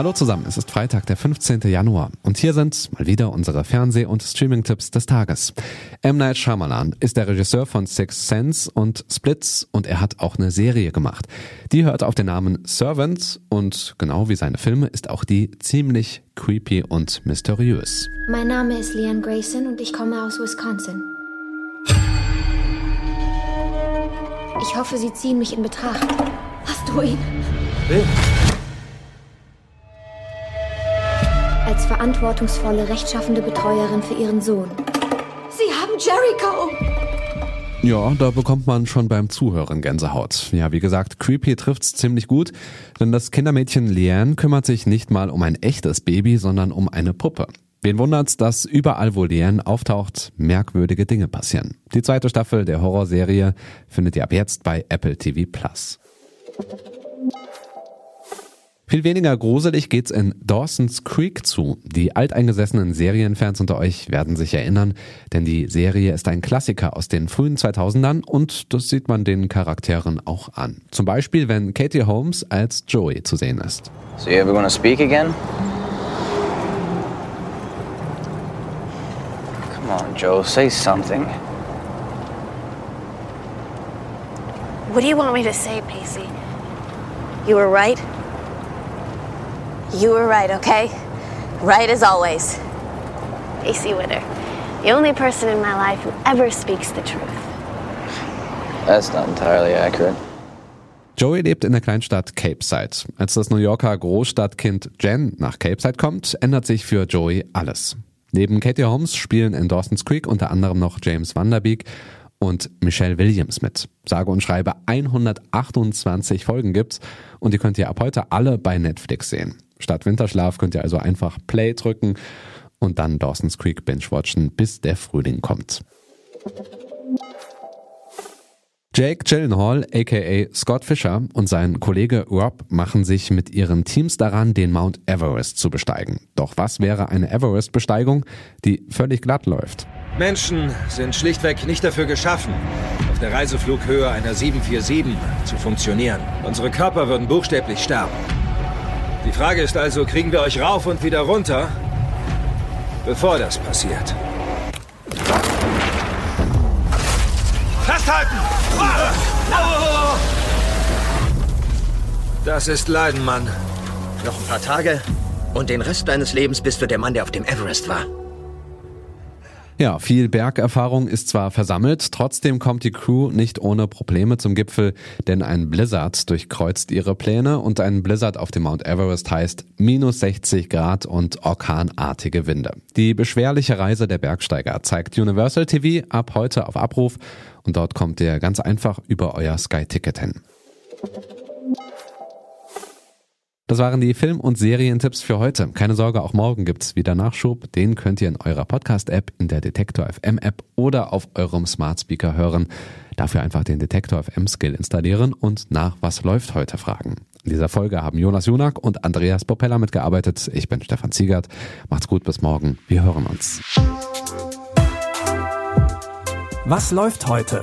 Hallo zusammen, es ist Freitag, der 15. Januar und hier sind mal wieder unsere Fernseh- und Streaming-Tipps des Tages. M. Night Shyamalan ist der Regisseur von Six Sense und Splits und er hat auch eine Serie gemacht. Die hört auf den Namen Servant und genau wie seine Filme ist auch die ziemlich creepy und mysteriös. Mein Name ist Leanne Grayson und ich komme aus Wisconsin. Ich hoffe, Sie ziehen mich in Betracht. Hast du ihn? Will? Verantwortungsvolle, rechtschaffende Betreuerin für ihren Sohn. Sie haben Jericho! Ja, da bekommt man schon beim Zuhören Gänsehaut. Ja, wie gesagt, Creepy trifft's ziemlich gut, denn das Kindermädchen Leanne kümmert sich nicht mal um ein echtes Baby, sondern um eine Puppe. Wen wundert's, dass überall, wo Leanne auftaucht, merkwürdige Dinge passieren. Die zweite Staffel der Horrorserie findet ihr ab jetzt bei Apple TV Plus. Viel weniger gruselig geht's in Dawson's Creek zu. Die alteingesessenen Serienfans unter euch werden sich erinnern, denn die Serie ist ein Klassiker aus den frühen 2000ern und das sieht man den Charakteren auch an. Zum Beispiel, wenn Katie Holmes als Joey zu sehen ist. So you ever gonna speak again? Come on, Joe, say something. What do you want me to say, Pacey? You were right. You were right, okay? Right as always. Pacey Witter, the only person in my life who ever speaks the truth. That's not entirely accurate. Joey lebt in der Kleinstadt Cape Side. Als das New Yorker Großstadtkind Jen nach Cape Side kommt, ändert sich für Joey alles. Neben Katie Holmes spielen in Dawson's Creek unter anderem noch James Vanderbeek und Michelle Williams mit. Sage und schreibe 128 Folgen gibt's und die könnt ihr ab heute alle bei Netflix sehen. Statt Winterschlaf könnt ihr also einfach Play drücken und dann Dawson's Creek binge-watchen, bis der Frühling kommt. Jake Gyllenhaal, aka Scott Fisher und sein Kollege Rob machen sich mit ihren Teams daran, den Mount Everest zu besteigen. Doch was wäre eine Everest-Besteigung, die völlig glatt läuft? Menschen sind schlichtweg nicht dafür geschaffen, auf der Reiseflughöhe einer 747 zu funktionieren. Unsere Körper würden buchstäblich sterben. Die Frage ist also, kriegen wir euch rauf und wieder runter, bevor das passiert? Festhalten! Das ist Leiden, Mann. Noch ein paar Tage und den Rest deines Lebens bist du der Mann, der auf dem Everest war. Ja, viel Bergerfahrung ist zwar versammelt, trotzdem kommt die Crew nicht ohne Probleme zum Gipfel, denn ein Blizzard durchkreuzt ihre Pläne und ein Blizzard auf dem Mount Everest heißt minus 60 Grad und orkanartige Winde. Die beschwerliche Reise der Bergsteiger zeigt Universal TV ab heute auf Abruf und dort kommt ihr ganz einfach über euer Sky-Ticket hin. Das waren die Film- und Serientipps für heute. Keine Sorge, auch morgen gibt's wieder Nachschub. Den könnt ihr in eurer Podcast-App, in der Detektor FM App oder auf eurem Smart Speaker hören. Dafür einfach den Detektor FM Skill installieren und nach Was läuft heute fragen. In dieser Folge haben Jonas Junak und Andreas Popella mitgearbeitet. Ich bin Stefan Ziegert. Macht's gut, bis morgen. Wir hören uns. Was läuft heute?